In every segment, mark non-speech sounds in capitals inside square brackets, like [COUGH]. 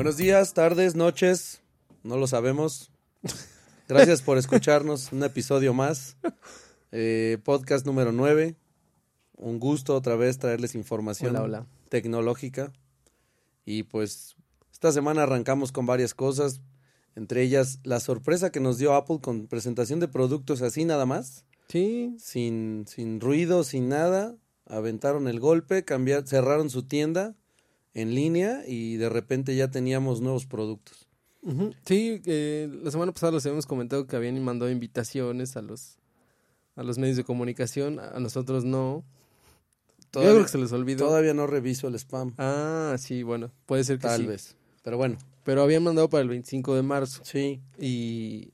Buenos días, tardes, noches, no lo sabemos. Gracias por escucharnos, un episodio más. Eh, podcast número 9. Un gusto otra vez traerles información Hola, hola. tecnológica. Y pues esta semana arrancamos con varias cosas, entre ellas la sorpresa que nos dio Apple con presentación de productos así nada más, Sí, sin, sin ruido, sin nada. Aventaron el golpe, cambiar, cerraron su tienda en línea y de repente ya teníamos nuevos productos. sí, eh, la semana pasada les habíamos comentado que habían mandado invitaciones a los a los medios de comunicación, a nosotros no. Yo creo que se les olvidó. Todavía no reviso el spam, Ah, sí, bueno, puede ser que tal sí. vez. Pero bueno, Pero habían mandado para el 25 de marzo sí. y,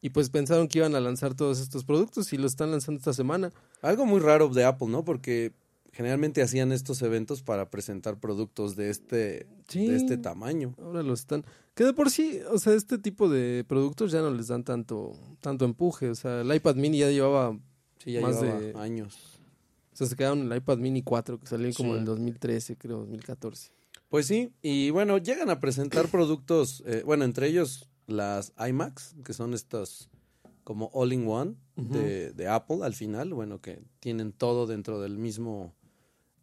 y pues pensaron que iban a lanzar todos estos productos y los están lanzando esta semana. Algo muy raro de Apple, ¿no? Porque generalmente hacían estos eventos para presentar productos de este, Sí. de este tamaño. Ahora los están. Que de por sí, o sea, este tipo de productos ya no les dan tanto, tanto empuje. O sea, el iPad mini ya llevaba. Sí, ya Más llevaba de- años. O sea, se quedaron en el iPad mini 4, que salió como en el 2013, creo, 2014. Pues sí, y bueno, llegan a presentar productos, eh, bueno, entre ellos las iMacs, que son estos como all-in-one de, de Apple al final, bueno, que tienen todo dentro del mismo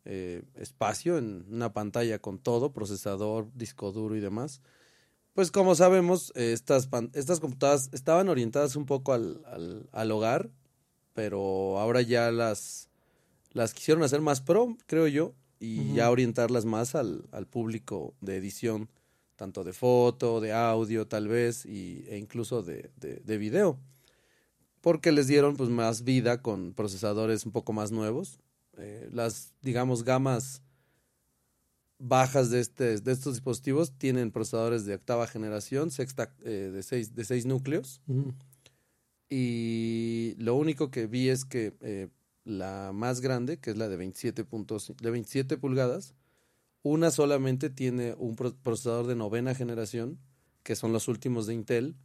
eh, espacio, en una pantalla con todo, procesador, disco duro y demás. Pues como sabemos, eh, estas, estas computadoras estaban orientadas un poco al, al, al hogar, pero ahora ya las, las quisieron hacer más pro, creo yo, y ya orientarlas más al, al público de edición, tanto de foto, de audio tal vez, y, e incluso de, de, de video. Porque les dieron pues más vida con procesadores un poco más nuevos. Eh, las, digamos, gamas bajas de, este, de estos dispositivos tienen procesadores de octava generación, sexta, eh, de, seis, de seis núcleos. Y lo único que vi es que eh, la más grande, que es la de 27, puntos, de 27 pulgadas, una solamente tiene un pro- procesador de novena generación, que son los últimos de Intel,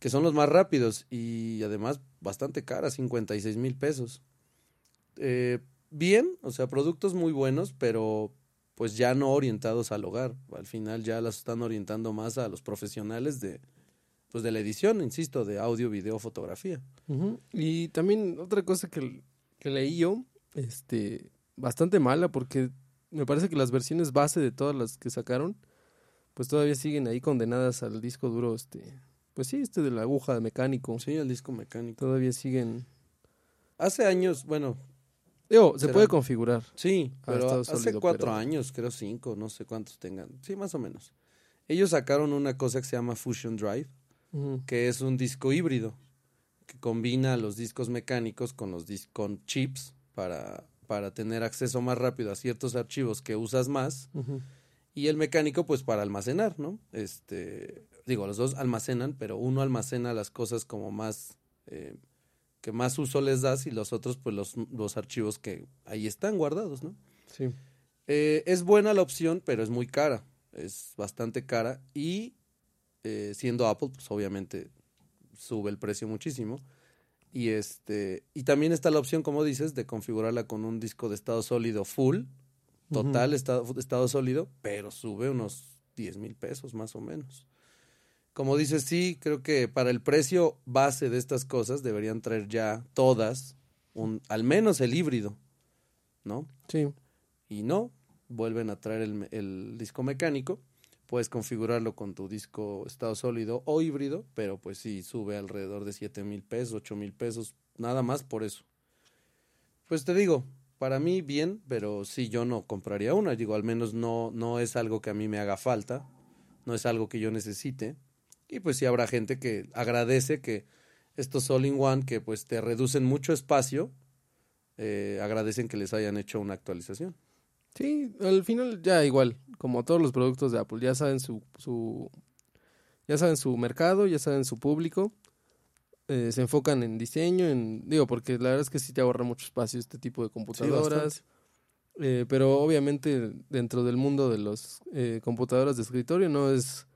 que son los más rápidos y además bastante caras, 56 mil pesos. Eh, bien, o sea, productos muy buenos, pero pues ya no orientados al hogar. Al final ya las están orientando más a los profesionales de, pues de la edición, insisto, de audio, video, fotografía. Y también otra cosa que, que leí yo, este, bastante mala, porque me parece que las versiones base de todas las que sacaron, pues todavía siguen ahí condenadas al disco duro, este, pues sí, este de la aguja de mecánico. Sí, el disco mecánico. Todavía siguen. Hace años, bueno, Digo, se puede configurar. sí, pero hace sólido, cuatro pero- años, creo cinco, no sé cuántos tengan. Sí, más o menos. Ellos sacaron una cosa que se llama Fusion Drive, que es un disco híbrido que combina los discos mecánicos con los dis- con chips para, para tener acceso más rápido a ciertos archivos que usas más y el mecánico pues para almacenar, ¿no? Este, digo, los dos almacenan, pero uno almacena las cosas como más eh, que más uso les das y los otros pues los, los archivos que ahí están guardados, ¿no? Sí. Eh, es buena la opción, pero es muy cara, es bastante cara y eh, siendo Apple pues obviamente sube el precio muchísimo. Y este y también está la opción, como dices, de configurarla con un disco de estado sólido full, total estado, estado sólido, pero sube unos 10 mil pesos más o menos. Como dices, sí, creo que para el precio base de estas cosas deberían traer ya todas, un, al menos el híbrido, ¿no? Sí. Y no, vuelven a traer el, el disco mecánico. Puedes configurarlo con tu disco estado sólido o híbrido, pero pues sí, sube alrededor de 7 mil pesos, 8 mil pesos, nada más por eso. Pues te digo, para mí bien, pero sí yo no compraría una. Digo, al menos no, no es algo que a mí me haga falta, no es algo que yo necesite. Y pues sí habrá gente que agradece que estos all-in-one que pues te reducen mucho espacio, eh, agradecen que les hayan hecho una actualización. Sí, al final ya igual, como todos los productos de Apple, ya saben su, su ya saben su mercado, ya saben su público, eh, se enfocan en diseño, en digo, porque la verdad es que sí te ahorra mucho espacio este tipo de computadoras, eh, pero obviamente dentro del mundo de los eh, computadoras de escritorio no es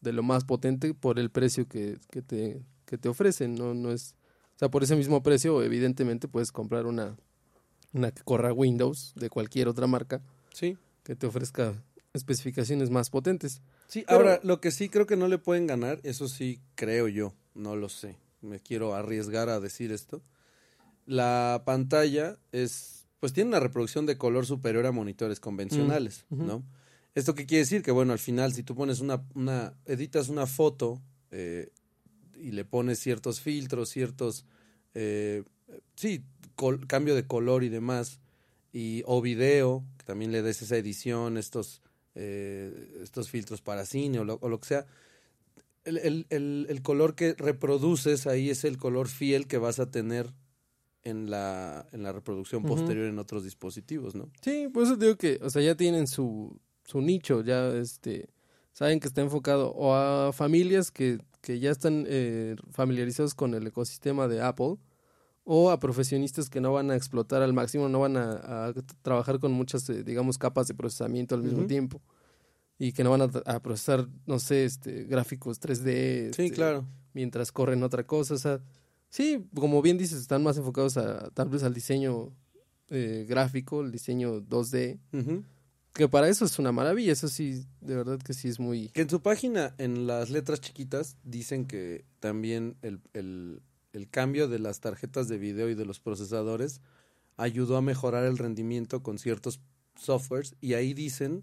de lo más potente por el precio que, que te que te ofrecen, no no es, o sea, por ese mismo precio evidentemente puedes comprar una una que corra Windows de cualquier otra marca Sí, que te ofrezca especificaciones más potentes. Sí, Pero- ahora lo que sí creo que no le pueden ganar, eso sí creo yo, no lo sé. Me quiero arriesgar a decir esto. La pantalla es, pues tiene una reproducción de color superior a monitores convencionales, Mm, ujú. ¿no? ¿Esto qué quiere decir? Que bueno, al final si tú pones una, una editas una foto eh, y le pones ciertos filtros, ciertos, eh, sí, col- cambio de color y demás, y, o video, que también le des esa edición, estos, eh, estos filtros para cine o lo, o lo que sea, el, el, el, el color que reproduces ahí es el color fiel que vas a tener en la, en la reproducción posterior en otros dispositivos, ¿no? Sí, por eso digo que, o sea, ya tienen su, su nicho, ya este, saben que está enfocado o a familias que, que ya están eh, familiarizados con el ecosistema de Apple o a profesionistas que no van a explotar al máximo, no van a, a trabajar con muchas, eh, digamos, capas de procesamiento al mismo tiempo y que no van a, a procesar, no sé, este, gráficos 3D. Sí, este, claro. mientras corren otra cosa. O sea, sí, como bien dices, están más enfocados a tal vez al diseño eh, gráfico, el diseño 2D, Ujú. Que para eso es una maravilla. Eso sí, de verdad que sí es muy. Que en su página, en las letras chiquitas, dicen que también el, el, el cambio de las tarjetas de video y de los procesadores ayudó a mejorar el rendimiento con ciertos softwares y ahí dicen,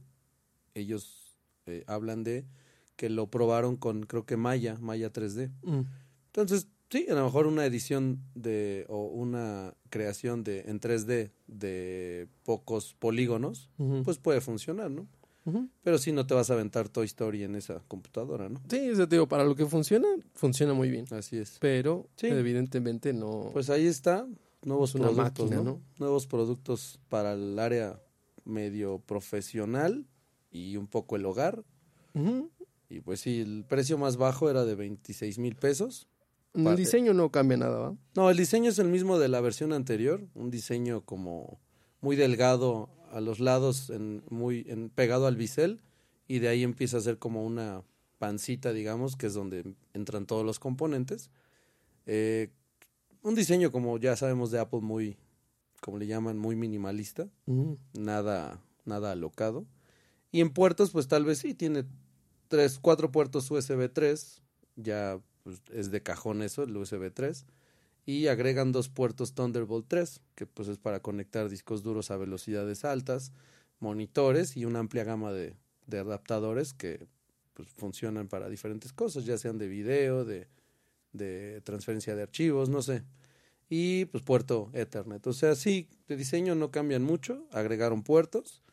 ellos eh, hablan de que lo probaron con creo que Maya, Maya 3D. Mm, Entonces, sí, a lo mejor una edición de o una creación de en 3D de pocos polígonos, pues puede funcionar, ¿no? Pero sí no te vas a aventar Toy Story en esa computadora, ¿no? Sí, o sea, te digo, para lo que funciona, funciona muy bien. Así es. Pero Sí. evidentemente no. Pues ahí está, nuevos Es una productos, máquina, ¿no? ¿no? Nuevos productos para el área medio profesional y un poco el hogar. Y pues sí, el precio más bajo era de 26 mil pesos. El diseño no cambia nada, ¿va? No, el diseño es el mismo de la versión anterior, un diseño como muy delgado a los lados, en, muy en, pegado al bisel, y de ahí empieza a ser como una pancita, digamos, que es donde entran todos los componentes. Eh, un diseño, como ya sabemos de Apple, muy, como le llaman, muy minimalista, nada, nada alocado. Y en puertos, pues tal vez sí, tiene tres, cuatro puertos USB 3, ya pues, es de cajón eso, el USB 3, y agregan dos puertos Thunderbolt 3, que pues es para conectar discos duros a velocidades altas, monitores y una amplia gama de, de adaptadores que pues funcionan para diferentes cosas, ya sean de video, de, de transferencia de archivos, no sé. Y pues puerto Ethernet. O sea, sí, de diseño no cambian mucho, agregaron puertos,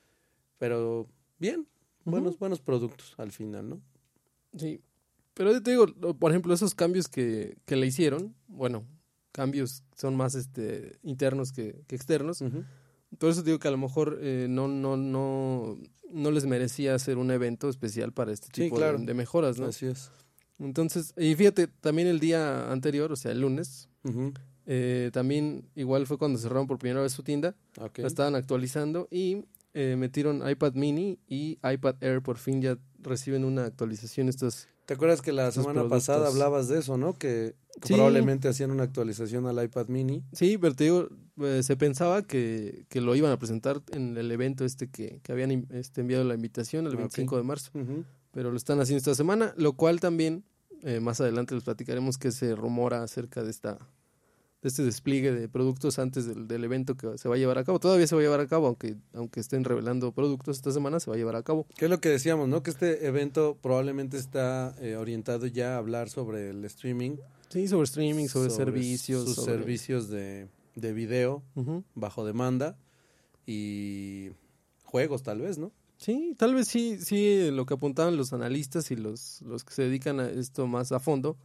pero bien, buenos, buenos productos al final, ¿no? Sí. Pero yo te digo, por ejemplo, esos cambios que, que le hicieron, bueno, cambios son más este internos que, que externos. Ujú. Por eso digo que a lo mejor eh, no, no, no, no les merecía hacer un evento especial para este Sí, tipo claro. de, de mejoras, ¿no? Así es. Entonces, y fíjate, también el día anterior, o sea, el lunes, eh, también igual fue cuando cerraron por primera vez su tienda, la estaban actualizando y eh, metieron iPad mini y iPad Air, por fin ya reciben una actualización estos ¿Te acuerdas que la semana pasada hablabas de eso, no? Que Sí. probablemente hacían una actualización al iPad mini. Sí, pero te digo, eh, se pensaba que, que lo iban a presentar en el evento este que, que habían este, enviado la invitación el Ah, ok. 25 de marzo, pero lo están haciendo esta semana, lo cual también eh, más adelante les platicaremos que se rumora acerca de esta de este despliegue de productos antes del, del evento que se va a llevar a cabo. Todavía se va a llevar a cabo, aunque, aunque estén revelando productos esta semana, se va a llevar a cabo. ¿Qué es lo que decíamos, no? Que este evento probablemente está eh, orientado ya a hablar sobre el streaming. Sí, sobre streaming, sobre, servicios. Sus sobre- servicios de, de video bajo demanda y juegos tal vez, ¿no? Sí, tal vez sí, sí, lo que apuntaban los analistas y los, los que se dedican a esto más a fondo,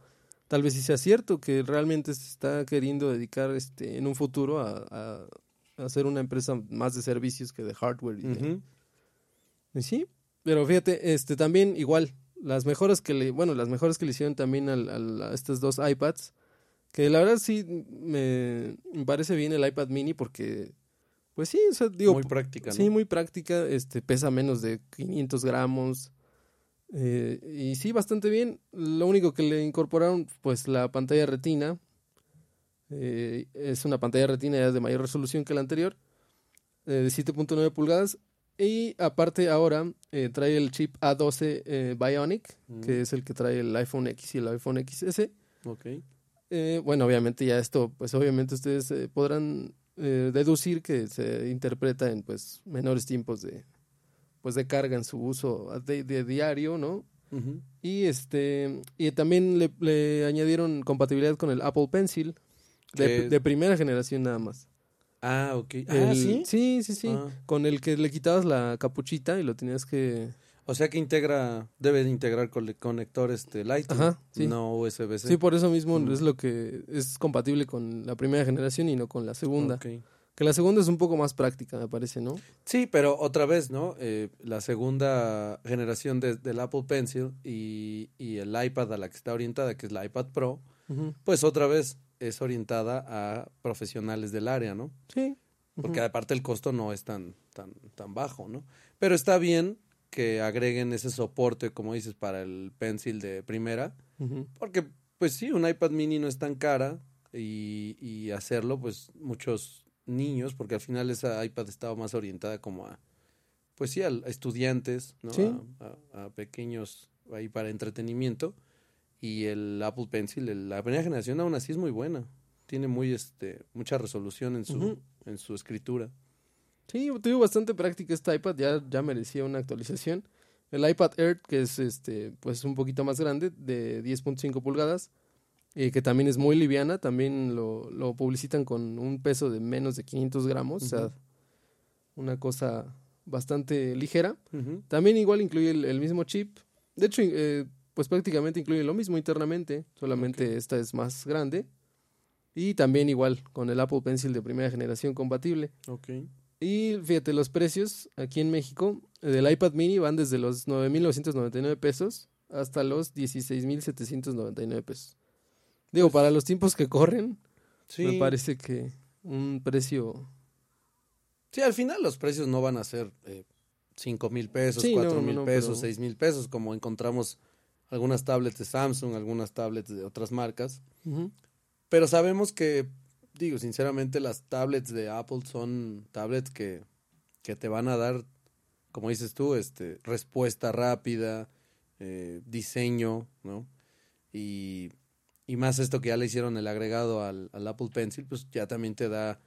tal vez sí sea cierto que realmente se está queriendo dedicar este en un futuro a, a, a hacer una empresa más de servicios que de hardware. Y sí, pero fíjate, este también igual, las mejoras que le, bueno, las mejoras que le hicieron también al, al- a estos dos iPads, que la verdad sí me, me parece bien el iPad mini porque, pues sí, o sea, digo, Muy práctica, ¿no? Sí, muy práctica, este, pesa menos de 500 gramos. Eh, y sí, bastante bien. Lo único que le incorporaron, pues la pantalla retina. eh, es una pantalla retina de mayor resolución que la anterior, eh, de 7.9 pulgadas. Y aparte ahora eh, trae el chip A12 eh, Bionic, Mm. que es el que trae el iPhone X y el iPhone XS. Ok. Eh, bueno, obviamente ya esto, pues obviamente ustedes podrán eh, deducir que se interpreta en pues menores tiempos de pues de carga en su uso de, de diario, ¿no? Y este y también le, le añadieron compatibilidad con el Apple Pencil de, primera generación nada más. Ah, ok. Ah, El- sí. Sí, sí, sí. Ah. Con el que le quitabas la capuchita y lo tenías que O sea que integra, debe de integrar cole- conector este Lightning, Ajá, sí. no USB-C. Sí, por eso mismo Mm. es lo que es compatible con la primera generación y no con la segunda. Ok. Que la segunda es un poco más práctica, me parece, ¿no? Sí, pero otra vez, ¿no? Eh, la segunda generación de- del Apple Pencil y, y el iPad a la que está orientada, que es la iPad Pro, pues otra vez es orientada a profesionales del área, ¿no? Sí. Porque aparte el costo no es tan, tan, tan bajo, ¿no? Pero está bien que agreguen ese soporte, como dices, para el Pencil de primera, porque pues sí, un iPad mini no es tan cara y, y hacerlo, pues muchos niños, porque al final esa iPad estaba más orientada como a, pues sí, a, a estudiantes, ¿no? Sí. A, pequeños ahí para entretenimiento. Y el Apple Pencil, el- la primera generación aún así es muy buena. Tiene muy, este, mucha resolución en su, en su escritura. Sí, tuvo bastante práctica este iPad, ya, ya merecía una actualización. El iPad Air, que es este, pues un poquito más grande, de 10.5 pulgadas, eh, que también es muy liviana, también lo, lo publicitan con un peso de menos de 500 gramos, o sea, una cosa bastante ligera. También igual incluye el, el mismo chip. De hecho, eh, pues prácticamente incluye lo mismo internamente, solamente Ok. esta es más grande. Y también igual con el Apple Pencil de primera generación compatible. Ok. Y fíjate, los precios aquí en México eh, del iPad mini van desde los 9.999 pesos hasta los 16.799 pesos. Digo, para los tiempos que corren, Sí. me parece que un precio... Sí, al final los precios no van a ser eh, cinco mil pesos, Sí, cuatro no, mil no, pesos, pero- seis mil pesos, como encontramos algunas tablets de Samsung, algunas tablets de otras marcas. Pero sabemos que, digo, sinceramente, las tablets de Apple son tablets que, que te van a dar, como dices tú, este, respuesta rápida, eh, diseño, ¿no? Y, y más esto que ya le hicieron el agregado al, al Apple Pencil, pues ya también te da,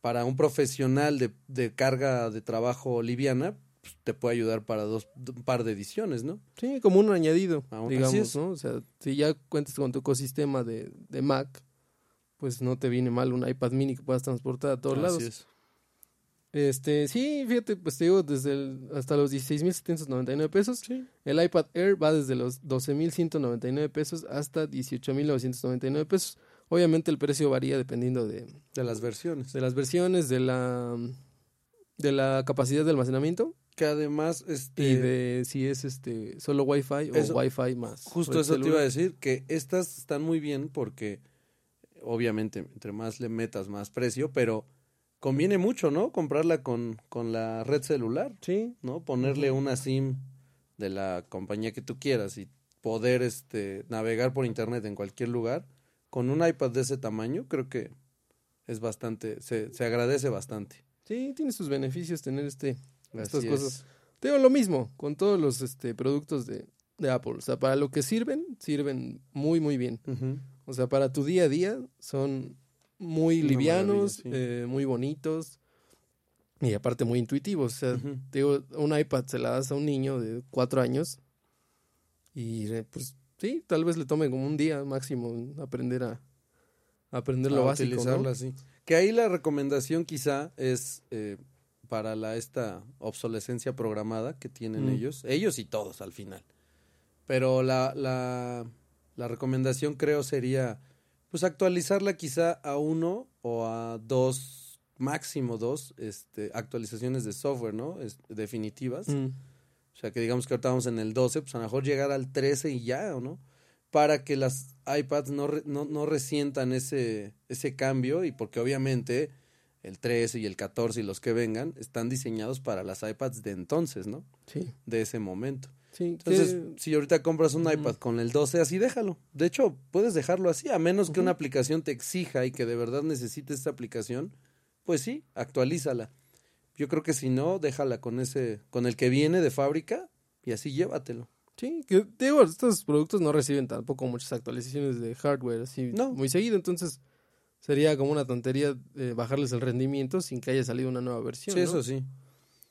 para un profesional de, de carga de trabajo liviana, pues, te puede ayudar para dos, un par de ediciones, ¿no? Sí, como un añadido, Aún así digamos. ¿no? O sea, si ya cuentas con tu ecosistema de, de Mac, pues no te viene mal un iPad mini que puedas transportar a todos Así lados. es. Este, sí, fíjate, pues te digo, desde el, hasta los 16.799 pesos. Sí. El iPad Air va desde los 12.199 pesos hasta 18.999 pesos. Obviamente el precio varía dependiendo de, De las versiones. de las versiones, de la, de la capacidad de almacenamiento Que además, este... y de si es este solo Wi-Fi o Wi-Fi más. Justo eso te iba a decir, que estas están muy bien porque obviamente entre más le metas más precio, pero conviene mucho, ¿no? Comprarla con, con la red celular, Sí, ¿no? Ponerle una SIM de la compañía que tú quieras y poder este navegar por internet en cualquier lugar con un iPad de ese tamaño, creo que es bastante, se, se agradece bastante. sí, tiene sus beneficios tener este estas Así cosas. es. Te digo lo mismo con todos los este, productos de, de Apple. O sea, para lo que sirven, sirven muy, muy bien. O sea, para tu día a día son muy livianos, eh, muy bonitos y aparte muy intuitivos. O sea, digo, un iPad se la das a un niño de cuatro años y eh, pues sí, tal vez le tome como un día máximo aprender a a aprender lo a básico, ¿no? utilizarla así. Que ahí la recomendación quizá es eh, para la esta obsolescencia programada que tienen Mm. ellos, ellos y todos al final. Pero la, la, la recomendación creo sería pues actualizarla quizá a uno o a dos, máximo dos, este, actualizaciones de software, ¿no? Es- definitivas. Mm, O sea, que digamos que ahorita vamos en el 12, pues a lo mejor llegar al 13 y ya, ¿o no? Para que las iPads no, re- no, no resientan ese, ese cambio y porque obviamente el 13 y el 14 y los que vengan están diseñados para las iPads de entonces, ¿no? sí, De ese momento. Sí. Entonces, que- si ahorita compras un iPad con el 12, así déjalo. De hecho, puedes dejarlo así, a menos que una aplicación te exija y que de verdad necesites esta aplicación, pues sí, actualízala. Yo creo que si no, déjala con ese, con el que viene de fábrica y así llévatelo. Sí, que digo, estos productos no reciben tampoco muchas actualizaciones de hardware así No. muy seguido, entonces sería como una tontería eh, bajarles el rendimiento sin que haya salido una nueva versión. Sí, ¿no? eso sí.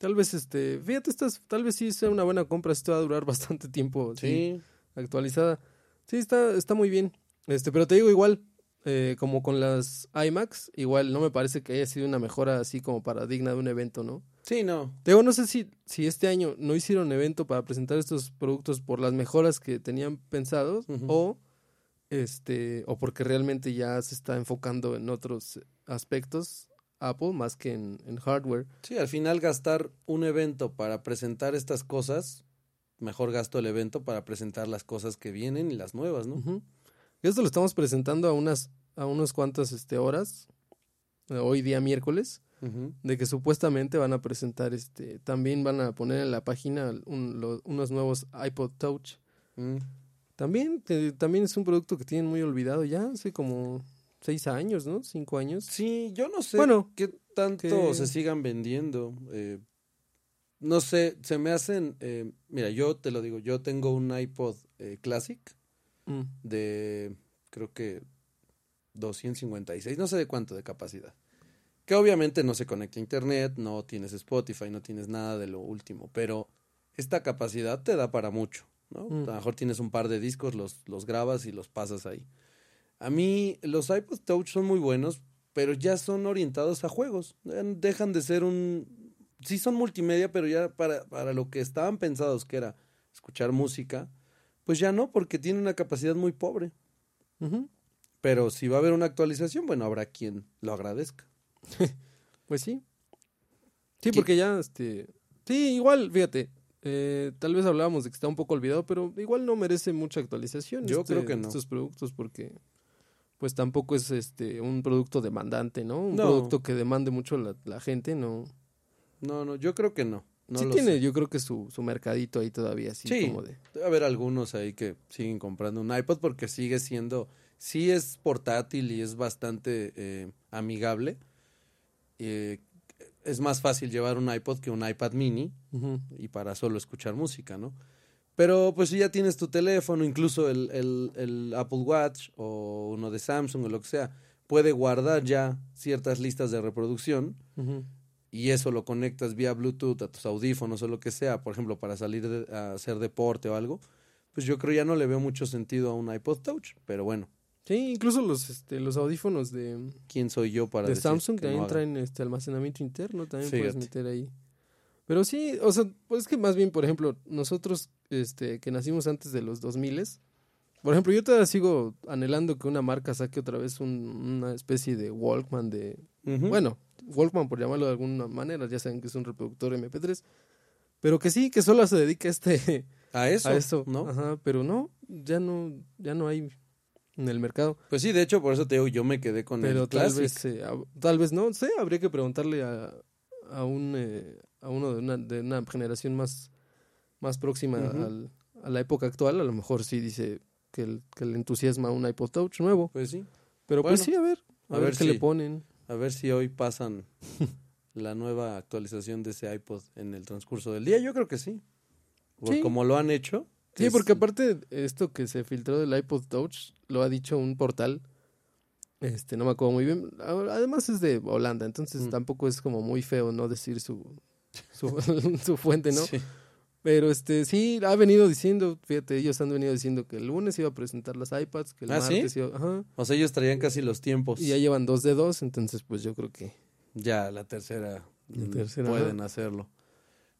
Tal vez este, fíjate, estas, tal vez sí sea una buena compra, esto va a durar [LAUGHS] bastante tiempo sí, Sí. actualizada. Sí, está, está muy bien. Este, pero te digo igual, eh, como con las iMacs, igual no me parece que haya sido una mejora así como para digna de un evento, ¿no? Sí, no. Te digo, no sé si, si este año no hicieron evento para presentar estos productos por las mejoras que tenían pensados o este o porque realmente ya se está enfocando en otros aspectos Apple más que en, en hardware. Sí, al final gastar un evento para presentar estas cosas, mejor gasto el evento para presentar las cosas que vienen y las nuevas, ¿no? Esto lo estamos presentando a unas a unas cuantas este, horas eh, hoy día miércoles de que supuestamente van a presentar este también van a poner en la página un- lo- unos nuevos iPod Touch Mm. También, que también es un producto que tienen muy olvidado ya, hace como seis años, ¿no? Cinco años. Sí, yo no sé Bueno, qué tanto que- se sigan vendiendo. eh, no sé, se me hacen... eh, mira, yo te lo digo, yo tengo un iPod eh, Classic Mm, de, creo que 256, no sé de cuánto de capacidad. Que obviamente no se conecta a internet, no tienes Spotify, no tienes nada de lo último, pero esta capacidad te da para mucho, ¿no? Mm. A lo mejor tienes un par de discos, los, los grabas y los pasas ahí. A mí los iPod Touch son muy buenos, pero ya son orientados a juegos. Dejan de ser un... Sí son multimedia, pero ya para, para lo que estaban pensados, que era escuchar música, pues ya no, porque tiene una capacidad muy pobre. Pero si va a haber una actualización, bueno, habrá quien lo agradezca. [LAUGHS] Pues sí. Sí, ¿Qué- porque ya, este... Sí, igual, fíjate, eh, tal vez hablábamos de que está un poco olvidado, pero igual no merece mucha actualización. Yo este, creo que no. Estos productos porque pues tampoco es este un producto demandante, ¿no? Un No. producto que demande mucho la, la gente, ¿no? No, no, yo creo que no. no sí tiene, sé. yo creo que su, su mercadito ahí todavía, así Sí. como de... Debe haber algunos ahí que siguen comprando un iPod porque sigue siendo, sí es portátil y es bastante eh, amigable. Eh, es más fácil llevar un iPod que un iPad mini y para solo escuchar música, ¿no? Pero pues si ya tienes tu teléfono, incluso el, el, el Apple Watch o uno de Samsung o lo que sea, puede guardar ya ciertas listas de reproducción y eso lo conectas vía Bluetooth a tus audífonos o lo que sea, por ejemplo, para salir de- a hacer deporte o algo, pues yo creo ya no le veo mucho sentido a un iPod Touch, pero bueno, Sí, incluso los, este, los audífonos de, ¿quién soy yo para de decir Samsung que no también haga? traen este almacenamiento interno, también puedes meter ahí. Pero sí, o sea, pues es que más bien, por ejemplo, nosotros este, que nacimos antes de los 2000 por ejemplo, yo todavía sigo anhelando que una marca saque otra vez un- una especie de Walkman de... Bueno, Walkman por llamarlo de alguna manera, ya saben que es un reproductor MP3, pero que sí, que solo se dedica a este... [LAUGHS] a eso, a eso, ¿no? Ajá, pero no, ya no, ya no hay en el mercado. Pues sí, de hecho, por eso te digo, yo me quedé con Pero el tal Classic. vez, eh, tal vez no sé, habría que preguntarle a, a un eh, a uno de una, de una generación más, más próxima al- a la época actual, a lo mejor sí dice que, el- que le entusiasma un iPod Touch nuevo. Pues sí, Pero pues sí, a ver, a, a ver, ver qué le ponen. a ver si hoy pasan [LAUGHS] la nueva actualización de ese iPod en el transcurso del día, yo creo que sí. Sí. como lo han hecho. Sí, es- porque aparte esto que se filtró del iPod Touch lo ha dicho un portal, este, no me acuerdo muy bien. Además es de Holanda, entonces Mm. tampoco es como muy feo no decir su su, [LAUGHS] su fuente, ¿no? Sí. Pero este sí ha venido diciendo, fíjate, ellos han venido diciendo que el lunes iba a presentar las iPads, que el ¿Ah, sí? martes iba, ajá, O sea, ellos traían casi los tiempos. y ya llevan dos de dos, entonces pues yo creo que Ya la tercera, La mm, tercera, pueden hacerlo.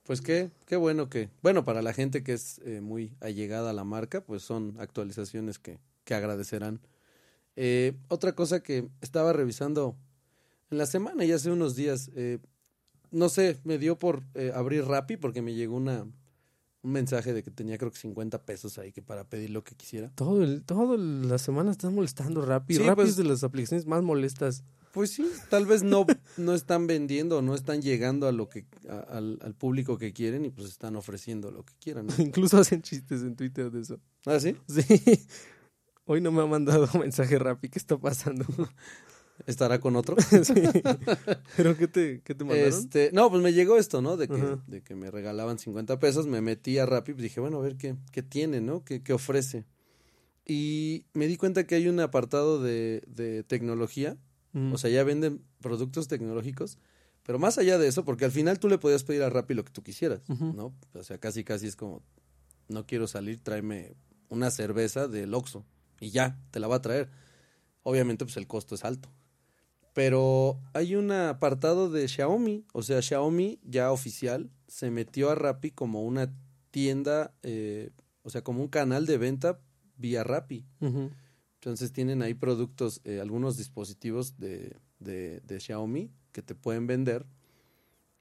Pues qué, qué bueno que, bueno, para la gente que es eh, muy allegada a la marca, pues son actualizaciones que, que agradecerán. Eh, otra cosa que estaba revisando en la semana y hace unos días, eh, no sé, me dio por eh, abrir Rappi porque me llegó una un mensaje de que tenía creo que 50 pesos ahí que para pedir lo que quisiera. todo el todo el- la semana están molestando Rappi, Sí, Rappi pues- es de las aplicaciones más molestas. Pues sí, tal vez no, no están vendiendo, no están llegando a lo que a- al, al público que quieren y pues están ofreciendo lo que quieran. ¿no? [LAUGHS] Incluso hacen chistes en Twitter de eso. ¿Ah, sí? Sí. [LAUGHS] Hoy no me ha mandado [LAUGHS] mensaje Rappi, ¿qué está pasando? Estará con otro. [LAUGHS] sí. [LAUGHS] ¿Pero qué te, qué te mandaron? Este, no, pues me llegó esto, ¿no? De que, Ajá. de que me regalaban 50 pesos, me metí a Rappi, pues dije, bueno, a ver qué, qué tiene, ¿no? ¿Qué, qué ofrece? Y me di cuenta que hay un apartado de, de tecnología, Mm. o sea, ya venden productos tecnológicos, pero más allá de eso, porque al final tú le podías pedir a Rappi lo que tú quisieras. ¿no? O sea, casi casi es como, no quiero salir, tráeme una cerveza del Oxxo y ya, te la va a traer. Obviamente, pues el costo es alto. Pero hay un apartado de Xiaomi, o sea, Xiaomi ya oficial se metió a Rappi como una tienda, eh, o sea, como un canal de venta vía Rappi. Entonces tienen ahí productos, eh, algunos dispositivos de, de, de Xiaomi que te pueden vender.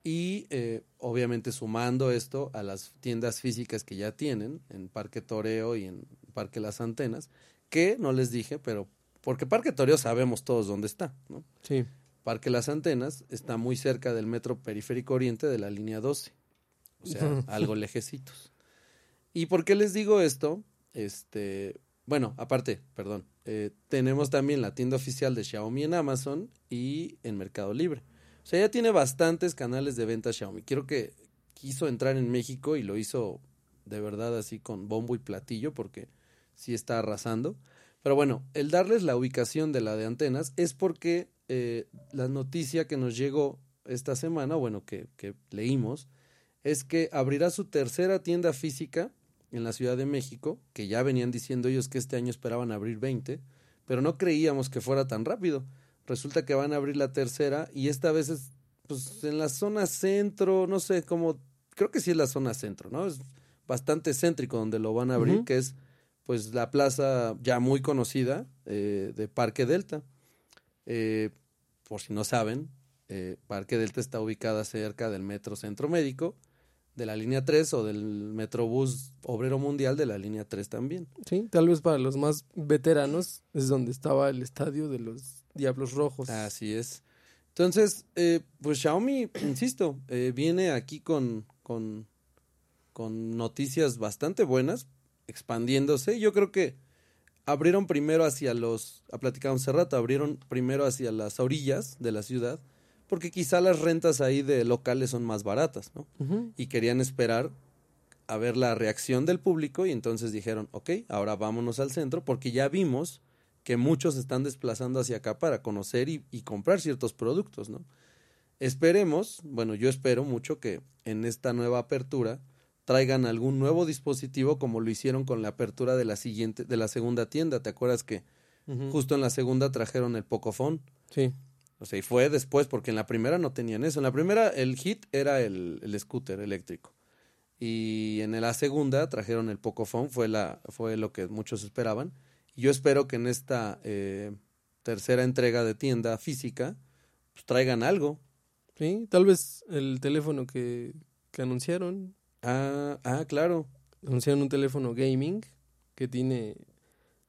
Y eh, obviamente sumando esto a las tiendas físicas que ya tienen en Parque Toreo y en Parque Las Antenas, que no les dije, pero porque Parque Toreo sabemos todos dónde está, ¿no? Sí. Parque Las Antenas está muy cerca del metro periférico oriente de la línea 12. O sea, algo lejecitos. ¿Y por qué les digo esto? Este, bueno, aparte, perdón, eh, tenemos también la tienda oficial de Xiaomi en Amazon y en Mercado Libre. O sea, ya tiene bastantes canales de venta Xiaomi. Quiero que quiso entrar en México y lo hizo de verdad así con bombo y platillo porque sí está arrasando. Pero bueno, el darles la ubicación de la de antenas es porque eh, la noticia que nos llegó esta semana, bueno, que, que leímos, es que abrirá su tercera tienda física en la Ciudad de México, que ya venían diciendo ellos que este año esperaban abrir 20, pero no creíamos que fuera tan rápido. Resulta que van a abrir la tercera y esta vez es pues en la zona centro, no sé cómo, creo que sí es la zona centro, ¿no? Es bastante céntrico donde lo van a abrir, que es pues la plaza ya muy conocida eh, de Parque Delta. Eh, por si no saben, eh, Parque Delta está ubicada cerca del Metro Centro Médico, de la línea 3 o del Metrobús Obrero Mundial de la línea 3 también. Sí, tal vez para los más veteranos es donde estaba el estadio de los Diablos Rojos. Así es. Entonces, pues Xiaomi, [CLEARS THROAT] insisto, viene aquí con, con, con noticias bastante buenas, expandiéndose. Yo creo que abrieron primero hacia los, ha platicado hace rato, abrieron primero hacia las orillas de la ciudad, porque quizá las rentas ahí de locales son más baratas, ¿no? Y querían esperar a ver la reacción del público y entonces dijeron, ok, ahora vámonos al centro porque ya vimos que muchos están desplazando hacia acá para conocer y, y comprar ciertos productos, ¿no? Esperemos, bueno, yo espero mucho que en esta nueva apertura traigan algún nuevo dispositivo como lo hicieron con la apertura de la siguiente, de la segunda tienda. ¿Te acuerdas que justo en la segunda trajeron el Pocophone? Sí. O sea, y fue después, porque en la primera no tenían eso. En la primera el hit era el, el scooter eléctrico. Y en la segunda trajeron el Pocophone, fue, la, fue lo que muchos esperaban. Y yo espero que en esta eh, tercera entrega de tienda física pues, traigan algo. Sí, tal vez el teléfono que, que anunciaron, Ah, ah, claro. anunciaron un teléfono gaming que tiene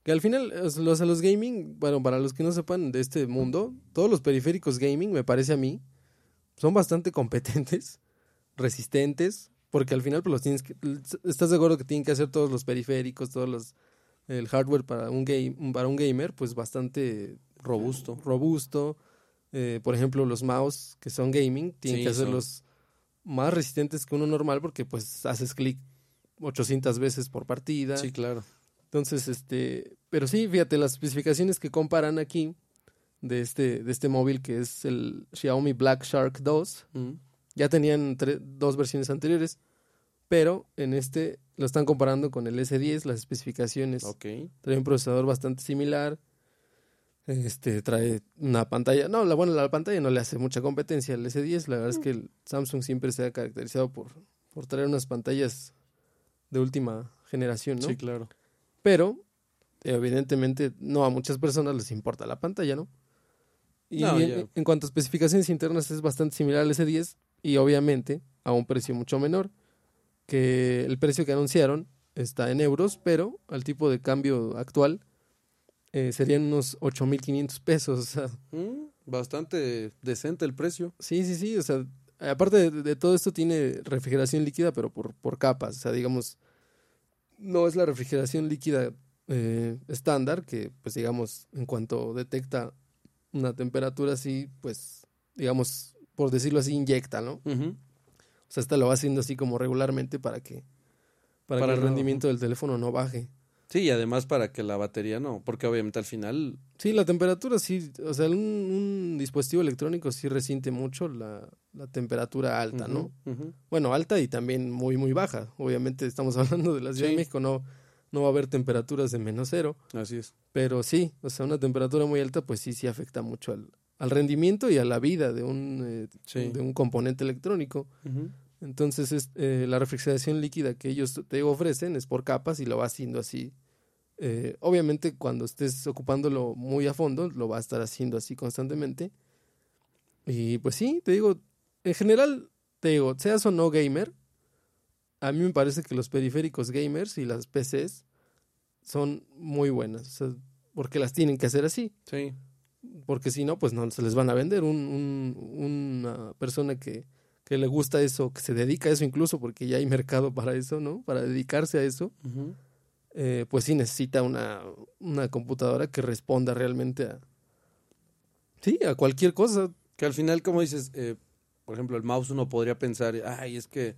que al final os- los los gaming, bueno, para los que no sepan de este mundo, todos los periféricos gaming me parece a mí son bastante [LAUGHS] competentes, resistentes, porque al final pues los tienes que estás de acuerdo que tienen que hacer todos los periféricos, todos los el hardware para un game para un gamer pues bastante Robusto. robusto. Eh, por ejemplo, los mouse que son gaming tienen Sí, que hacerlos más resistentes que uno normal porque pues haces clic 800 veces por partida. Sí, claro. Entonces, este, pero sí, fíjate, las especificaciones que comparan aquí de este, de este móvil que es el Xiaomi Black Shark 2, Mm. ya tenían dos versiones anteriores, pero en este lo están comparando con el S10, las especificaciones Ok. trae un procesador bastante similar. Este trae una pantalla. No, la bueno, la pantalla no le hace mucha competencia al S10. La verdad es que el Samsung siempre se ha caracterizado por, por traer unas pantallas de última generación, ¿no? Sí, claro. Pero, evidentemente, no a muchas personas les importa la pantalla, ¿no? Y No, en cuanto a especificaciones internas es bastante similar al S10 y obviamente a un precio mucho menor que el precio que anunciaron está en euros, pero al tipo de cambio actual eh, serían unos 8.500 pesos. O sea, Mm, Bastante decente el precio. sí, sí, sí. O sea, aparte de, de todo esto tiene refrigeración líquida, pero por, por capas. O sea, digamos, no es la refrigeración líquida eh, estándar, que pues digamos, en cuanto detecta una temperatura así, pues, digamos, por decirlo así, inyecta, ¿no? O sea, esta lo va haciendo así como regularmente para que, para, Para que el no- rendimiento del teléfono no baje. Sí, y además para que la batería no, porque obviamente al final Sí, la temperatura sí, o sea, un, un dispositivo electrónico sí resiente mucho la, la temperatura alta, ¿no? Bueno, alta y también muy, muy baja. Obviamente estamos [LAUGHS] hablando de la Ciudad Sí. de México, no, no va a haber temperaturas de menos cero, Así es. pero sí, o sea, una temperatura muy alta, pues sí, sí afecta mucho al, al rendimiento y a la vida de un, eh, Sí. de un componente electrónico. Entonces, es, eh, la refrigeración líquida que ellos te ofrecen es por capas y lo va haciendo así. Eh, obviamente, cuando estés ocupándolo muy a fondo, lo va a estar haciendo así constantemente. Y pues sí, te digo, en general, te digo, seas o no gamer, a mí me parece que los periféricos gamers y las PCs son muy buenas, o sea, porque las tienen que hacer así Sí. porque si no, pues no se les van a vender. Un, un- una persona que, que le gusta eso, que se dedica a eso incluso, porque ya hay mercado para eso, ¿no? Para dedicarse a eso, Ujú. Eh, pues sí necesita una, una computadora que responda realmente a... Sí, a cualquier cosa. Que al final, como dices, eh, por ejemplo, el mouse uno podría pensar, ay, es que,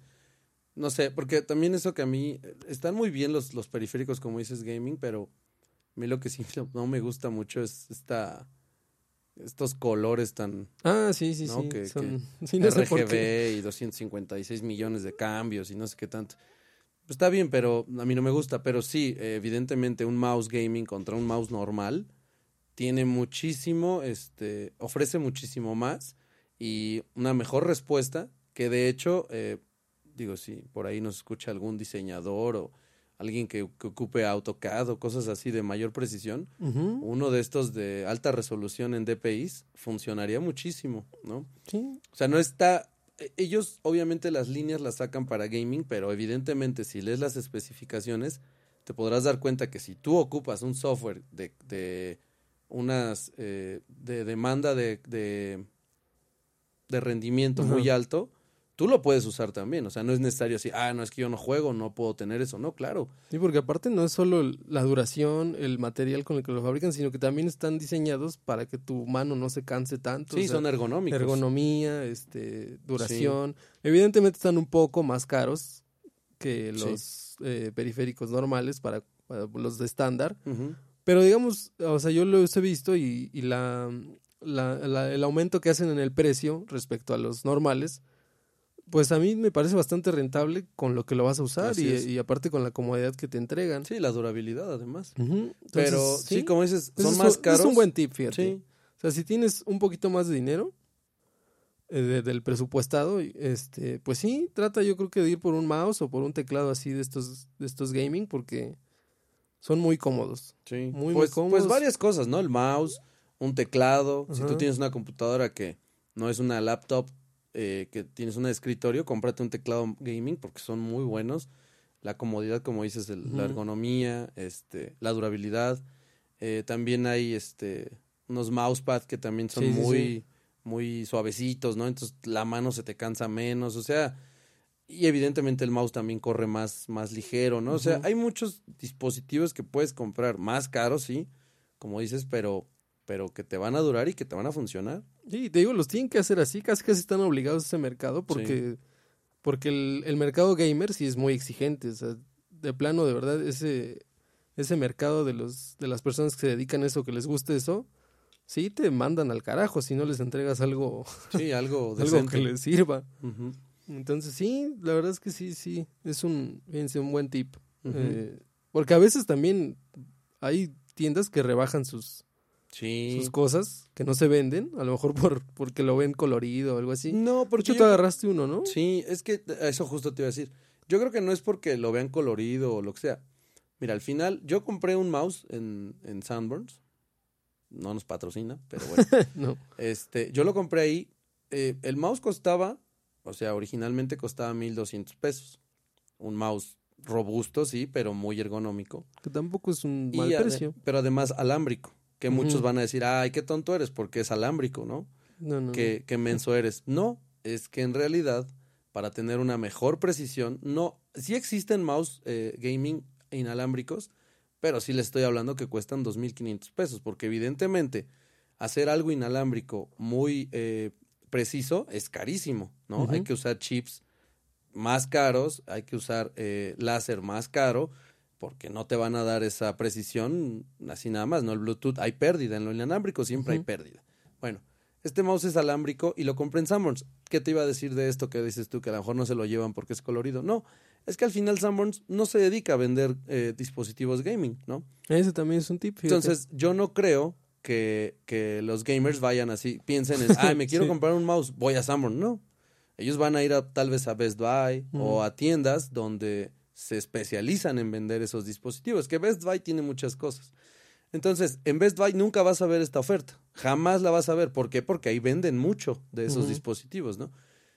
no sé, porque también eso que a mí, están muy bien los, los periféricos, como dices, gaming, pero a mí lo que sí [LAUGHS] no, me gusta mucho es esta, estos colores tan Ah, sí, sí, No, sí. que- son- [LAUGHS] sí, no sé por RGB qué. y 256 millones de cambios y no sé qué tanto. Pues está bien, pero a mí no me gusta. Pero sí, evidentemente un mouse gaming contra un mouse normal tiene muchísimo, este, ofrece muchísimo más y una mejor respuesta que de hecho, eh, digo, si por ahí nos escucha algún diseñador o alguien que, que ocupe AutoCAD o cosas así de mayor precisión, uno de estos de alta resolución en DPIs funcionaría muchísimo, ¿no? sí. O sea, no está. E- Ellos, obviamente, las líneas las sacan para gaming, pero evidentemente, si lees las especificaciones, te podrás dar cuenta que si tú ocupas un software de, de unas. eh, de demanda de, de, de rendimiento muy alto, tú lo puedes usar también. O sea, no es necesario así, ah, no es que yo no juego, no puedo tener eso. No, claro. Sí, porque aparte no es solo la duración, el material con el que lo fabrican, sino que también están diseñados para que tu mano no se canse tanto. Sí, o sea, son ergonómicos. ergonomía, este, duración. Evidentemente están un poco más caros que Sí. los eh, periféricos normales para, para los de estándar. Pero digamos, o sea, yo los he visto y, y la, la- la- el aumento que hacen en el precio respecto a los normales, pues a mí me parece bastante rentable con lo que lo vas a usar y, aparte con la comodidad que te entregan. Sí, la durabilidad, además. Entonces, Pero sí, como dices, ese son más caros. Es un buen tip, fíjate. Sí. O sea, si tienes un poquito más de dinero eh, de- del presupuestado, este, pues sí, trata yo creo que de ir por un mouse o por un teclado así de estos, de estos gaming, porque son muy cómodos. Sí, Muy, muy pues, cómodos. pues varias cosas, ¿no? El mouse, un teclado. Si tú tienes una computadora que no es una laptop, eh, que tienes un escritorio, cómprate un teclado gaming porque son muy buenos. La comodidad, como dices, el- la ergonomía, este, la durabilidad. Eh, también hay este unos mousepad que también son Sí, muy, sí. muy suavecitos, ¿no? Entonces la mano se te cansa menos. O sea, y evidentemente el mouse también corre más, más ligero, ¿no? O sea, hay muchos dispositivos que puedes comprar más caros, sí, como dices, pero, pero que te van a durar y que te van a funcionar. Sí, te digo, los tienen que hacer así, casi casi están obligados a ese mercado porque, porque el, el mercado gamer sí es muy exigente, o sea, de plano, de verdad, ese, ese mercado de los, de las personas que se dedican a eso, que les guste eso, sí te mandan al carajo si no les entregas algo, Sí, algo [LAUGHS] algo que les sirva. Entonces sí, la verdad es que sí, sí, es un, fíjense, un buen tip. Eh, porque a veces también hay tiendas que rebajan sus, sí. sus cosas, que no se venden, a lo mejor por, porque lo ven colorido o algo así. No, Por porque tú yo- agarraste uno, ¿no? Sí, es que a eso justo te iba a decir. Yo creo que no es porque lo vean colorido o lo que sea. Mira, al final, yo compré un mouse en, en Sanborns. No nos patrocina, pero bueno. [LAUGHS] No. Este, yo lo compré ahí. eh, el mouse costaba, o sea, originalmente costaba 1200 pesos. Un mouse robusto, sí, pero muy ergonómico. Que tampoco es un Y mal ade- precio. Pero además alámbrico. Que muchos van a decir, ay, qué tonto eres, porque es alámbrico, ¿no? No, no. que, que menso eres. No, es que en realidad, para tener una mejor precisión, no, sí existen mouse eh, gaming inalámbricos, pero sí les estoy hablando que cuestan 2.500 pesos, porque evidentemente hacer algo inalámbrico muy eh, preciso es carísimo, ¿no? Hay que usar chips más caros, hay que usar eh, láser más caro, porque no te van a dar esa precisión así nada más, ¿no? El Bluetooth hay pérdida, en lo inalámbrico siempre hay pérdida. Bueno, este mouse es alámbrico y lo compré en Sanborns. ¿Qué te iba a decir de esto que dices tú que a lo mejor no se lo llevan porque es colorido? No, es que al final Sanborns no se dedica a vender eh, dispositivos gaming, ¿no? Ese también es un tip. Entonces, yo no creo que, que, los gamers vayan así, piensen en, ay, me [LAUGHS] quiero comprar un mouse, voy a Sanborns. No, ellos van a ir a, tal vez a Best Buy o a tiendas donde se especializan en vender esos dispositivos, que Best Buy tiene muchas cosas. Entonces, en Best Buy nunca vas a ver esta oferta. Jamás la vas a ver. ¿Por qué? Porque ahí venden mucho de esos dispositivos, ¿no?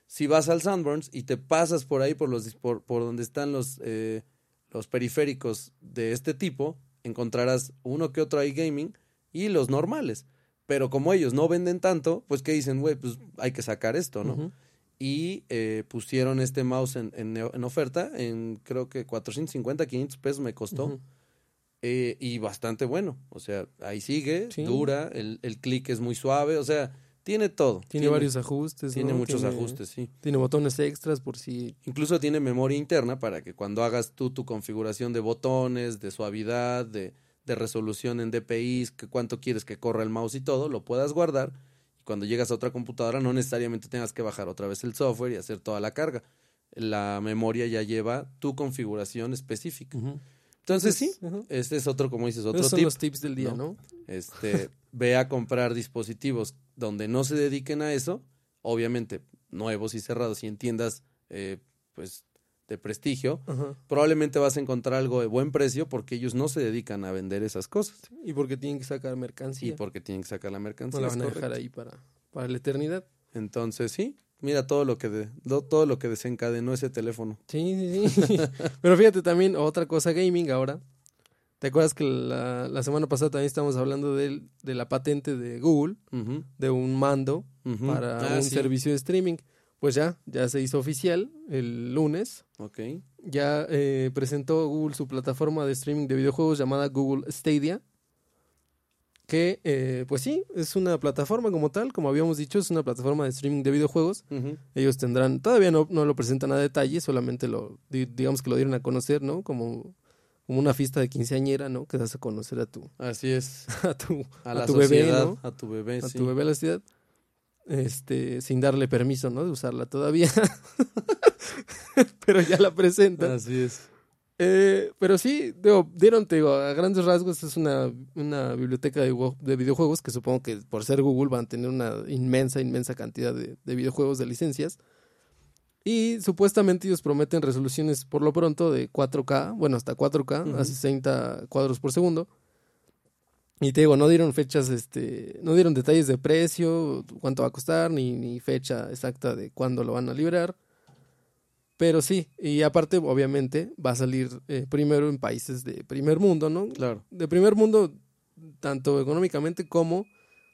Si vas al Sanborns y te pasas por ahí, por, los, por, donde están los, eh, los periféricos de este tipo, encontrarás uno que otro ahí gaming y los normales. Pero como ellos no venden tanto, pues que dicen, güey, pues hay que sacar esto, ¿no? Y eh, pusieron este mouse en, en, oferta en creo que 450, 500 pesos me costó. Eh, y bastante bueno. O sea, ahí sigue, dura, el, el clic es muy suave, o sea, tiene todo. Tiene, varios ajustes. Tiene muchos ajustes, sí. Tiene botones extras por si... Incluso tiene memoria interna para que cuando hagas tú tu configuración de botones, de suavidad, de, de resolución en DPI, que cuánto quieres que corra el mouse y todo, lo puedas guardar. Cuando llegas a otra computadora no necesariamente tengas que bajar otra vez el software y hacer toda la carga. La memoria ya lleva tu configuración específica. Entonces sí, este es otro, como dices, otro Esos son los tips del día, ¿no? Este, [LAUGHS] ve a comprar dispositivos donde no se dediquen a eso, obviamente nuevos y cerrados y en tiendas, eh, pues, de prestigio, probablemente vas a encontrar algo de buen precio porque ellos no se dedican a vender esas cosas. Y porque tienen que sacar mercancía. Y porque tienen que sacar la mercancía. No la van a dejar ahí para, para la eternidad. Entonces, sí, Mira todo lo que de, todo lo que desencadenó ese teléfono. Sí, sí, sí. [LAUGHS] Pero fíjate también otra cosa gaming ahora. ¿Te acuerdas que la, la semana pasada también estábamos hablando de, de la patente de Google, de un mando para ah, un servicio de streaming? Pues ya, ya se hizo oficial el lunes. Ok. Ya eh, presentó Google su plataforma de streaming de videojuegos llamada Google Stadia que eh, pues sí, es una plataforma como tal, como habíamos dicho, es una plataforma de streaming de videojuegos. Ellos tendrán, todavía no, no lo presentan a detalle, solamente lo, digamos que lo dieron a conocer, ¿no? Como, como una fiesta de quinceañera, ¿no? Que das a conocer a tu... Así es. [LAUGHS] A tu, a, la bebé, ¿no? A tu bebé, A tu bebé a la ciudad. Este, sin darle permiso, ¿no? De usarla todavía. [LAUGHS] Pero ya la presentan. Así es. Eh, pero sí, digo, dieron, te digo, a grandes rasgos es una, una biblioteca de, de, videojuegos que supongo que por ser Google van a tener una inmensa, inmensa cantidad de, de videojuegos de licencias. Y supuestamente ellos prometen resoluciones por lo pronto de 4K, bueno, hasta 4K, a 60 cuadros por segundo. Y te digo, no dieron fechas, este, no dieron detalles de precio, cuánto va a costar, ni, ni fecha exacta de cuándo lo van a liberar. Pero sí, y aparte, obviamente, va a salir eh, primero en países de primer mundo, ¿no? Claro. De primer mundo, tanto económicamente como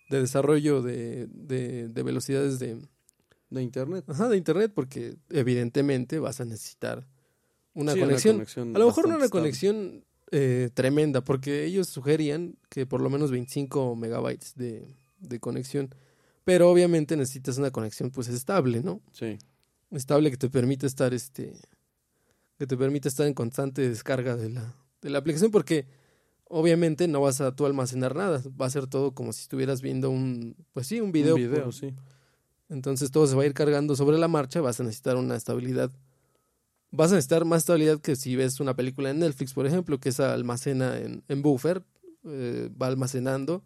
de desarrollo de, de, de velocidades de... De Internet. Ajá, de Internet, porque evidentemente vas a necesitar una, conexión. A lo mejor no una conexión eh, tremenda, porque ellos sugerían que por lo menos 25 megabytes de, de conexión. Pero obviamente necesitas una conexión pues estable, ¿no? Sí estable que te permite estar este que te permite estar en constante descarga de la, de la aplicación porque obviamente no vas a tú almacenar nada, va a ser todo como si estuvieras viendo un pues sí, un video. Un video, sí. Entonces todo se va a ir cargando sobre la marcha, vas a necesitar una estabilidad vas a necesitar más estabilidad que si ves una película en Netflix, por ejemplo, que esa almacena en, en buffer, eh, va almacenando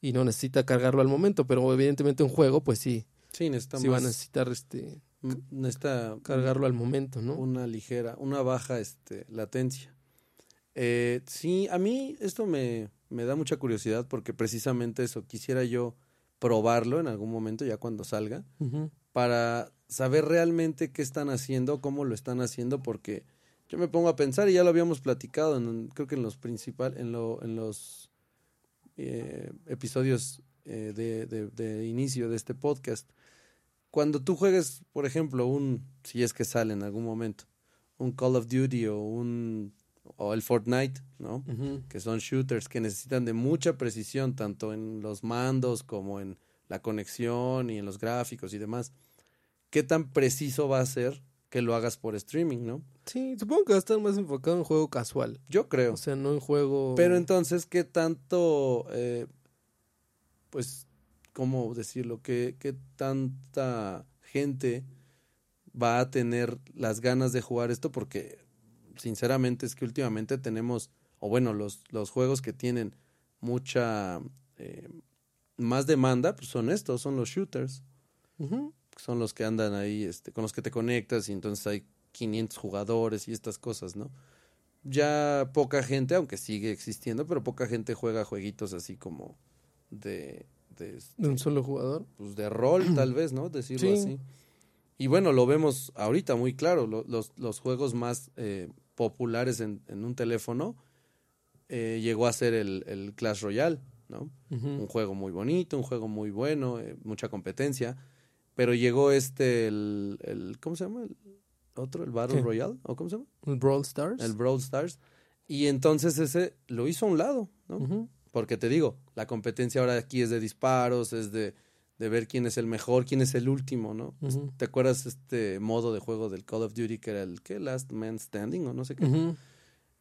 y no necesita cargarlo al momento, pero evidentemente un juego, pues sí. Sí, necesita sí va a necesitar este necesita cargarlo al momento, ¿no? Una ligera, una baja este, latencia. Eh, sí, a mí esto me, me da mucha curiosidad porque precisamente eso, quisiera yo probarlo en algún momento, ya cuando salga, para saber realmente qué están haciendo, cómo lo están haciendo, porque yo me pongo a pensar, y ya lo habíamos platicado, en, creo que en los principal, en, lo, en los eh, episodios eh, de, de, de, inicio de este podcast, cuando tú juegues, por ejemplo, un, si es que sale en algún momento, un Call of Duty o un o el Fortnite, ¿no? Que son shooters que necesitan de mucha precisión, tanto en los mandos como en la conexión y en los gráficos y demás. ¿Qué tan preciso va a ser que lo hagas por streaming, no? Sí, supongo que va a estar más enfocado en juego casual. Yo creo. O sea, no en juego. Pero entonces, ¿qué tanto, eh, pues, cómo decirlo? ¿Qué, ¿Qué tanta gente va a tener las ganas de jugar esto? Porque, sinceramente, es que últimamente tenemos, o bueno, los, los juegos que tienen mucha eh, más demanda, pues son estos, son los shooters. Son los que andan ahí, este, con los que te conectas y entonces hay 500 jugadores y estas cosas, ¿no? Ya poca gente, aunque sigue existiendo, pero poca gente juega jueguitos así como de, de, este, de un solo jugador. pues de rol, [CLEARS THROAT] tal vez, ¿no? Decirlo Sí. así. Y bueno, lo vemos ahorita muy claro. lo- los, los juegos más eh, populares en, en un teléfono eh, llegó a ser el, el Clash Royale, ¿no? Un juego muy bonito, un juego muy bueno, eh, mucha competencia. Pero llegó este, el, el ¿cómo se llama? El otro, el Battle ¿Qué? Royale, ¿o cómo se llama? El Brawl Stars. El Brawl Stars. Y entonces ese lo hizo a un lado, ¿no? Porque te digo, la competencia ahora aquí es de disparos, es de, de ver quién es el mejor, quién es el último, ¿no? ¿Te acuerdas este modo de juego del Call of Duty que era el ¿qué? Last Man Standing o no sé qué?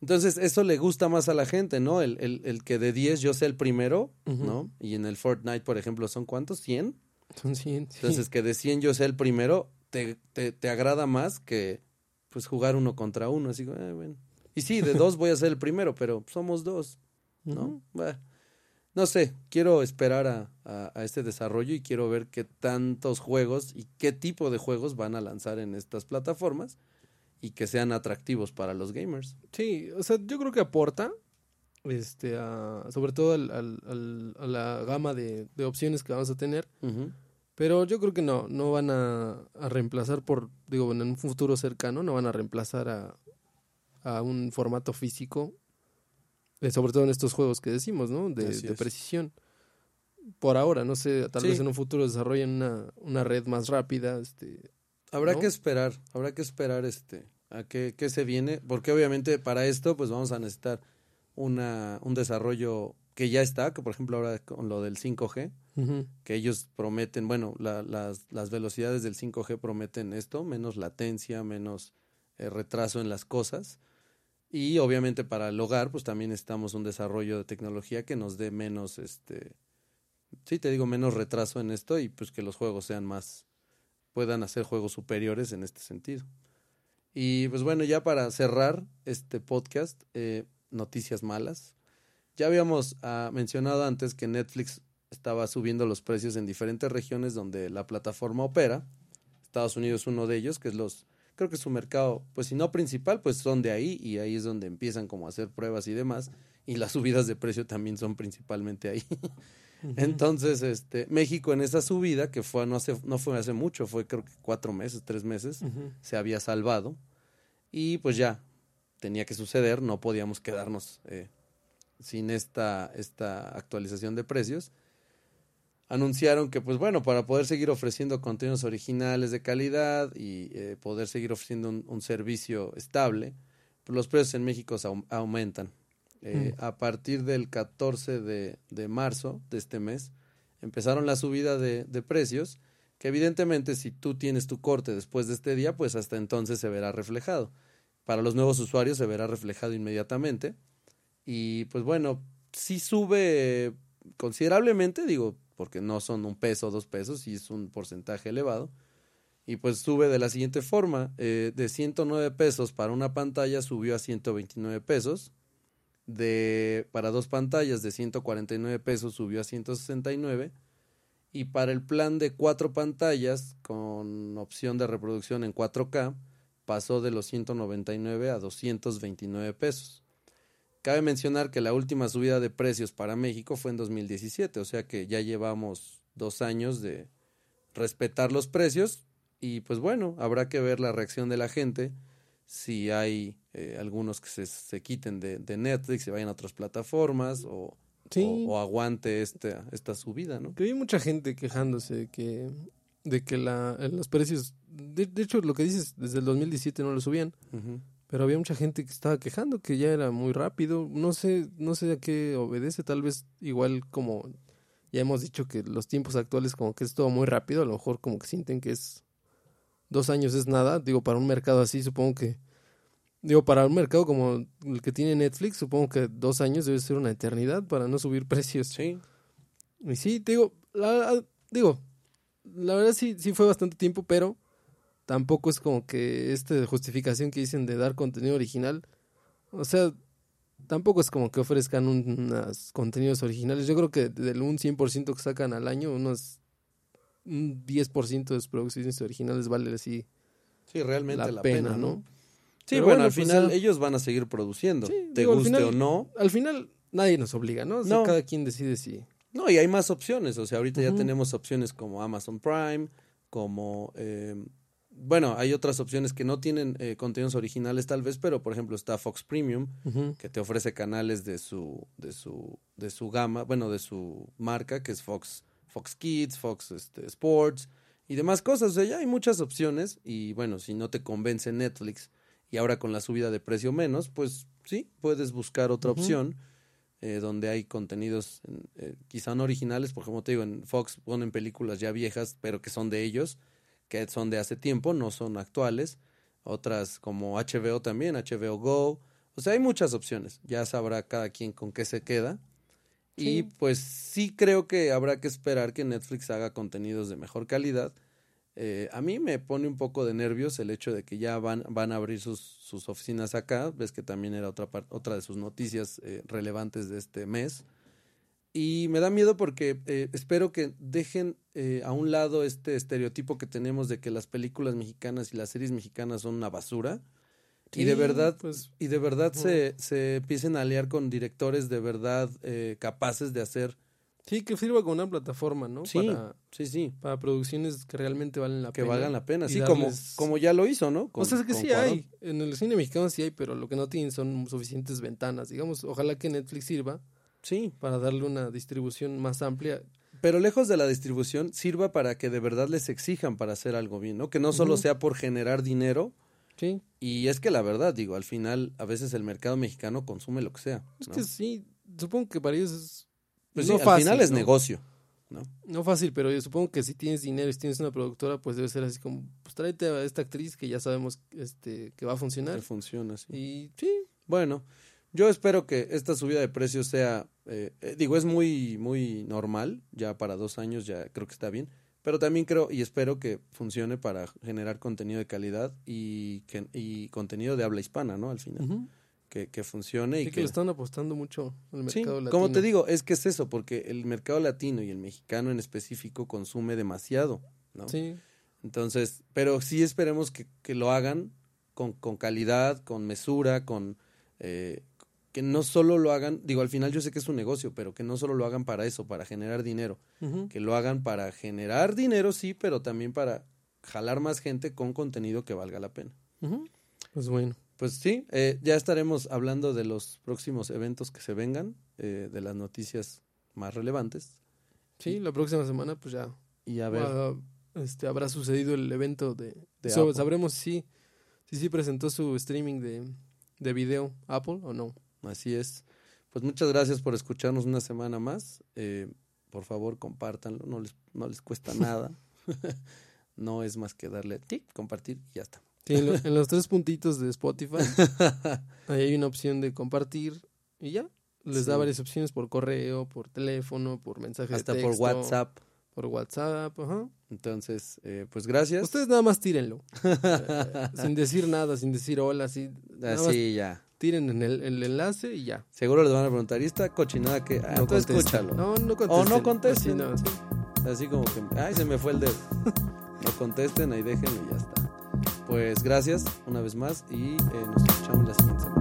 Entonces, eso le gusta más a la gente, ¿no? El, el, el que de 10 yo sea el primero. ¿no? Y en el Fortnite, por ejemplo, ¿son cuántos? ¿100? Son 100. sí. Entonces, que de 100 yo sea el primero, te, te, te agrada más que pues jugar uno contra uno. Así, eh, bueno. Y sí, de dos voy a ser el primero, pero somos dos, ¿no? Bueno, no sé, quiero esperar a, a, a este desarrollo y quiero ver qué tantos juegos y qué tipo de juegos van a lanzar en estas plataformas y que sean atractivos para los gamers. Sí, o sea, yo creo que aporta, este, a- sobre todo al, al- al- a la gama de, de opciones que vamos a tener, pero yo creo que no, no van a, a reemplazar por, digo, en un futuro cercano, no van a reemplazar a, a un formato físico, eh, sobre todo en estos juegos que decimos, ¿no? De, de precisión. Por ahora, no sé, tal Sí. vez en un futuro desarrollen una, una red más rápida, este, Habrá ¿no? que esperar, habrá que esperar este a qué, qué se viene, porque obviamente para esto pues vamos a necesitar una, un desarrollo que ya está, que por ejemplo ahora con lo del 5G, ujú, que ellos prometen, bueno, la- las, las velocidades del 5G prometen esto, menos latencia, menos eh, retraso en las cosas. Y obviamente para el hogar, pues también necesitamos un desarrollo de tecnología que nos dé menos, este, sí te digo, menos retraso en esto y pues que los juegos sean más, puedan hacer juegos superiores en este sentido. Y pues bueno, ya para cerrar este podcast, eh, noticias malas. Ya habíamos ah, mencionado antes que Netflix estaba subiendo los precios en diferentes regiones donde la plataforma opera. Estados Unidos es uno de ellos, que es los, creo que su mercado, pues si no principal, pues son de ahí y ahí es donde empiezan como a hacer pruebas y demás. Y las [LAUGHS] subidas de precio también son principalmente ahí. Entonces, este, México en esa subida, que fue no, hace, no fue hace mucho, fue creo que cuatro meses, tres meses, se había salvado. Y pues ya, tenía que suceder, no podíamos quedarnos eh, sin esta, esta actualización de precios. Anunciaron que, pues bueno, para poder seguir ofreciendo contenidos originales de calidad y eh, poder seguir ofreciendo un, un servicio estable, pues los precios en México se aumentan. Eh, A partir del 14 de, de marzo de este mes, empezaron la subida de, de precios, que evidentemente si tú tienes tu corte después de este día, pues hasta entonces se verá reflejado. Para los nuevos usuarios se verá reflejado inmediatamente. Y pues bueno, sí sube considerablemente, digo, porque no son un peso o dos pesos, y es un porcentaje elevado. Y pues sube de la siguiente forma, eh, de 109 pesos para una pantalla subió a 129 pesos, de para dos pantallas de 149 pesos subió a 169 y para el plan de cuatro pantallas con opción de reproducción en 4K pasó de los 199 a 229 pesos. Cabe mencionar que la última subida de precios para México fue en 2017, o sea que ya llevamos dos años de respetar los precios y pues bueno, habrá que ver la reacción de la gente, si hay eh, algunos que se, se quiten de, de Netflix y vayan a otras plataformas o, Sí. o, o aguante este, esta subida, ¿no? Que vi mucha gente quejándose de que, de que la, los precios, de, de hecho lo que dices, desde el 2017 no lo subían. Pero había mucha gente que estaba quejando que ya era muy rápido. No sé, no sé a qué obedece. Tal vez igual como ya hemos dicho que los tiempos actuales como que es todo muy rápido. A lo mejor como que sienten que es dos años es nada. Digo, para un mercado así supongo que... Digo, para un mercado como el que tiene Netflix, supongo que dos años debe ser una eternidad para no subir precios. Sí. Y sí, te digo, la, digo, la verdad sí, sí fue bastante tiempo, pero tampoco es como que esta justificación que dicen de dar contenido original, o sea, tampoco es como que ofrezcan unos contenidos originales. Yo creo que del un 100% que sacan al año, unos un 10% de sus producciones originales vale así sí, realmente la, pena, ¿no? Sí, bueno, al pues, final ellos van a seguir produciendo, te guste o no. Al final nadie nos obliga, ¿no? no. Cada quien decide si... No, y hay más opciones, o sea, ahorita ya tenemos opciones como Amazon Prime, como... Eh, bueno, hay otras opciones que no tienen eh, contenidos originales tal vez, pero por ejemplo está Fox Premium, que te ofrece canales de su, de su, de su gama, bueno, de su marca, que es Fox, Fox Kids, Fox este, Sports y demás cosas. O sea, ya hay muchas opciones y bueno, si no te convence Netflix y ahora con la subida de precio menos, pues sí, puedes buscar otra opción. Eh, donde hay contenidos eh, quizá no originales, porque como te digo, en Fox ponen películas ya viejas, pero que son de ellos, que son de hace tiempo, no son actuales. Otras como HBO también, HBO Go. O sea, hay muchas opciones. Ya sabrá cada quien con qué se queda. Y pues sí creo que habrá que esperar que Netflix haga contenidos de mejor calidad. Eh, a mí me pone un poco de nervios el hecho de que ya van, van a abrir sus, sus oficinas acá. Ves que también era otra, otra de sus noticias eh, relevantes de este mes. Y me da miedo porque eh, espero que dejen a un lado este estereotipo que tenemos de que las películas mexicanas y las series mexicanas son una basura. y de verdad, pues, y de verdad se, se empiecen a aliar con directores de verdad capaces de hacer. Sí, que sirva como una plataforma, ¿no? Sí, para, sí, sí. Para producciones que realmente valen la pena. Que valgan la pena, sí, como, como ya lo hizo, ¿no? o sea, es que sí hay. En el cine mexicano sí hay, pero lo que no tienen son suficientes ventanas. Digamos, ojalá que Netflix sirva Sí. Para darle una distribución más amplia. Pero lejos de la distribución, sirva para que de verdad les exijan para hacer algo bien, ¿no? Que no solo sea por generar dinero. Sí. Y es que la verdad, digo, al final, a veces el mercado mexicano consume lo que sea. Es que sí, supongo que para ellos es. Pues no al final es negocio. ¿no? no fácil, pero yo supongo que si tienes dinero y si tienes una productora, pues debe ser así como, pues tráete a esta actriz que ya sabemos este, que va a funcionar. Que funciona, sí. Y sí. Bueno, yo espero que esta subida de precios sea, eh, eh, digo, es muy, muy normal, ya para dos años ya creo que está bien, pero también creo y espero que funcione para generar contenido de calidad y, que, y contenido de habla hispana, ¿no? Al final. Que, que, funcione. y que, le están apostando mucho al mercado latino. Como te digo, es que es eso, porque el mercado latino y el mexicano en específico consume demasiado, ¿no? Sí. Entonces, pero sí esperemos que, que lo hagan con, con calidad, con mesura, con... Eh, que no solo lo hagan, digo, al final yo sé que es un negocio, pero que no solo lo hagan para eso, para generar dinero, que lo hagan para generar dinero, sí, pero también para jalar más gente con contenido que valga la pena. Pues bueno. Pues sí, eh, ya estaremos hablando de los próximos eventos que se vengan, eh, de las noticias más relevantes. Sí, la próxima semana pues ya. Y a ver. este, habrá sucedido el evento de... de sabremos si sí si, presentó su streaming de, de video Apple o no. Así es. Pues muchas gracias por escucharnos una semana más. Eh, por favor, compártanlo, no les, no les cuesta [LAUGHS] nada. [LAUGHS] no es más que darle tic, compartir y ya está. [LAUGHS] en, los tres puntitos de Spotify, [LAUGHS] ahí hay una opción de compartir y ya. Les da varias opciones por correo, por teléfono, por mensaje Hasta de texto. por WhatsApp. Por WhatsApp, ajá. Entonces, eh, pues gracias. Ustedes nada más tírenlo. [LAUGHS] Eh, sin decir nada, sin decir hola, así. Así ya tiren en el, el, enlace y ya. Seguro les van a preguntar, ¿y esta cochinada que ah, no escúchalo. No, no contesten. O no contesten. Así, no, Así como que, ay, se me fue el dedo. no contesten, ahí déjenlo y ya está. Pues gracias una vez más y eh, nos escuchamos la siguiente semana.